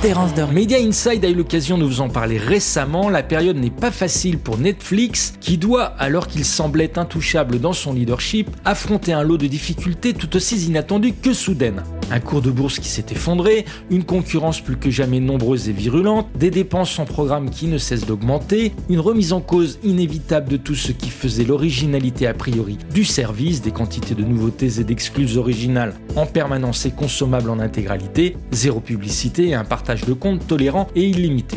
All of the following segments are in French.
Terence Media Inside a eu l'occasion de vous en parler récemment. La période n'est pas facile pour Netflix, qui doit, alors qu'il semblait intouchable dans son leadership, affronter un lot de difficultés tout aussi inattendues que soudaines. Un cours de bourse qui s'est effondré, une concurrence plus que jamais nombreuse et virulente, des dépenses en programme qui ne cessent d'augmenter, une remise en cause inévitable de tout ce qui faisait l'originalité a priori du service, des quantités de nouveautés et d'exclus originales en permanence et consommables en intégralité, zéro publicité et un de compte tolérant et illimité.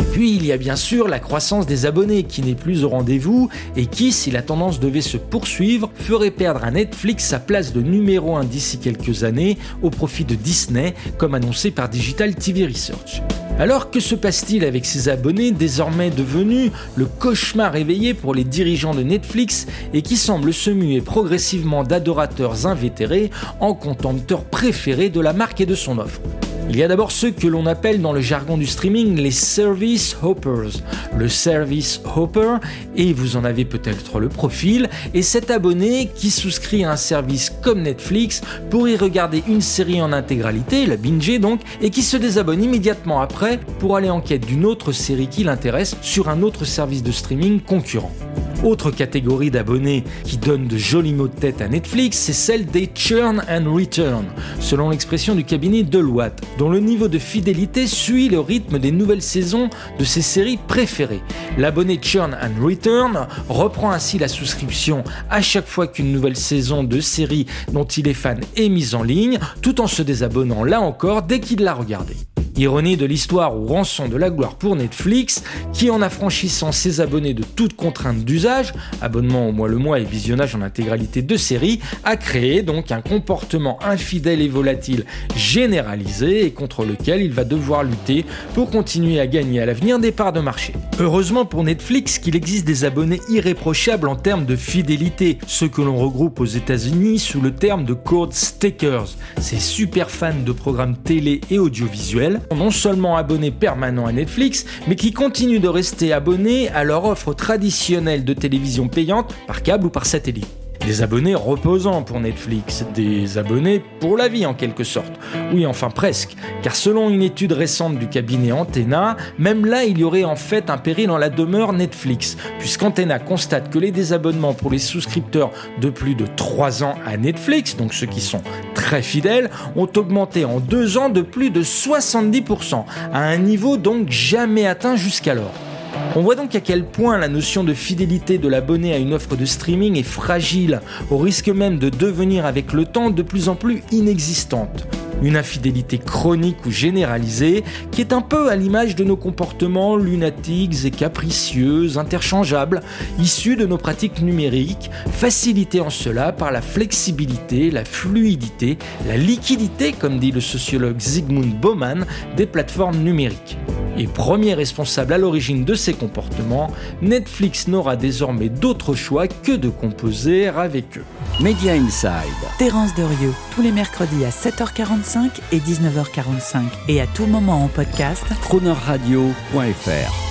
Et puis il y a bien sûr la croissance des abonnés qui n'est plus au rendez-vous et qui, si la tendance devait se poursuivre, ferait perdre à Netflix sa place de numéro 1 d'ici quelques années au profit de Disney, comme annoncé par Digital TV Research. Alors que se passe-t-il avec ces abonnés désormais devenus le cauchemar réveillé pour les dirigeants de Netflix et qui semblent se muer progressivement d'adorateurs invétérés en contempteurs préférés de la marque et de son offre? Il y a d'abord ceux que l'on appelle dans le jargon du streaming les service hoppers. Le service hopper, et vous en avez peut-être le profil, est cet abonné qui souscrit à un service comme Netflix pour y regarder une série en intégralité, la binge donc, et qui se désabonne immédiatement après pour aller en quête d'une autre série qui l'intéresse sur un autre service de streaming concurrent. Autre catégorie d'abonnés qui donne de jolis mots de tête à Netflix, c'est celle des churn and return, selon l'expression du cabinet Deloitte, dont le niveau de fidélité suit le rythme des nouvelles saisons de ses séries préférées. L'abonné churn and return reprend ainsi la souscription à chaque fois qu'une nouvelle saison de série dont il est fan est mise en ligne, tout en se désabonnant là encore dès qu'il l'a regardée. Ironie de l'histoire ou rançon de la gloire pour Netflix, qui en affranchissant ses abonnés de toute contrainte d'usage, abonnement au mois le mois et visionnage en intégralité de séries, a créé donc un comportement infidèle et volatile généralisé et contre lequel il va devoir lutter pour continuer à gagner à l'avenir des parts de marché. Heureusement pour Netflix qu'il existe des abonnés irréprochables en termes de fidélité, ceux que l'on regroupe aux États-Unis sous le terme de code stakers, ces super fans de programmes télé et audiovisuels non seulement abonnés permanents à Netflix, mais qui continuent de rester abonnés à leur offre traditionnelle de télévision payante par câble ou par satellite. Des abonnés reposants pour Netflix, des abonnés pour la vie en quelque sorte. Oui, enfin presque, car selon une étude récente du cabinet Antenna, même là il y aurait en fait un péril en la demeure Netflix, puisqu'Antenna constate que les désabonnements pour les souscripteurs de plus de 3 ans à Netflix, donc ceux qui sont très fidèles, ont augmenté en 2 ans de plus de 70%, à un niveau donc jamais atteint jusqu'alors. On voit donc à quel point la notion de fidélité de l'abonné à une offre de streaming est fragile, au risque même de devenir avec le temps de plus en plus inexistante. Une infidélité chronique ou généralisée qui est un peu à l'image de nos comportements lunatiques et capricieux, interchangeables, issus de nos pratiques numériques, facilités en cela par la flexibilité, la fluidité, la liquidité, comme dit le sociologue Zygmunt Bauman, des plateformes numériques et premier responsable à l'origine de ces comportements, Netflix n'aura désormais d'autre choix que de composer avec eux. Media Inside. Terence Derieux, tous les mercredis à 7h45 et 19h45 et à tout moment en podcast. Cronerradio.fr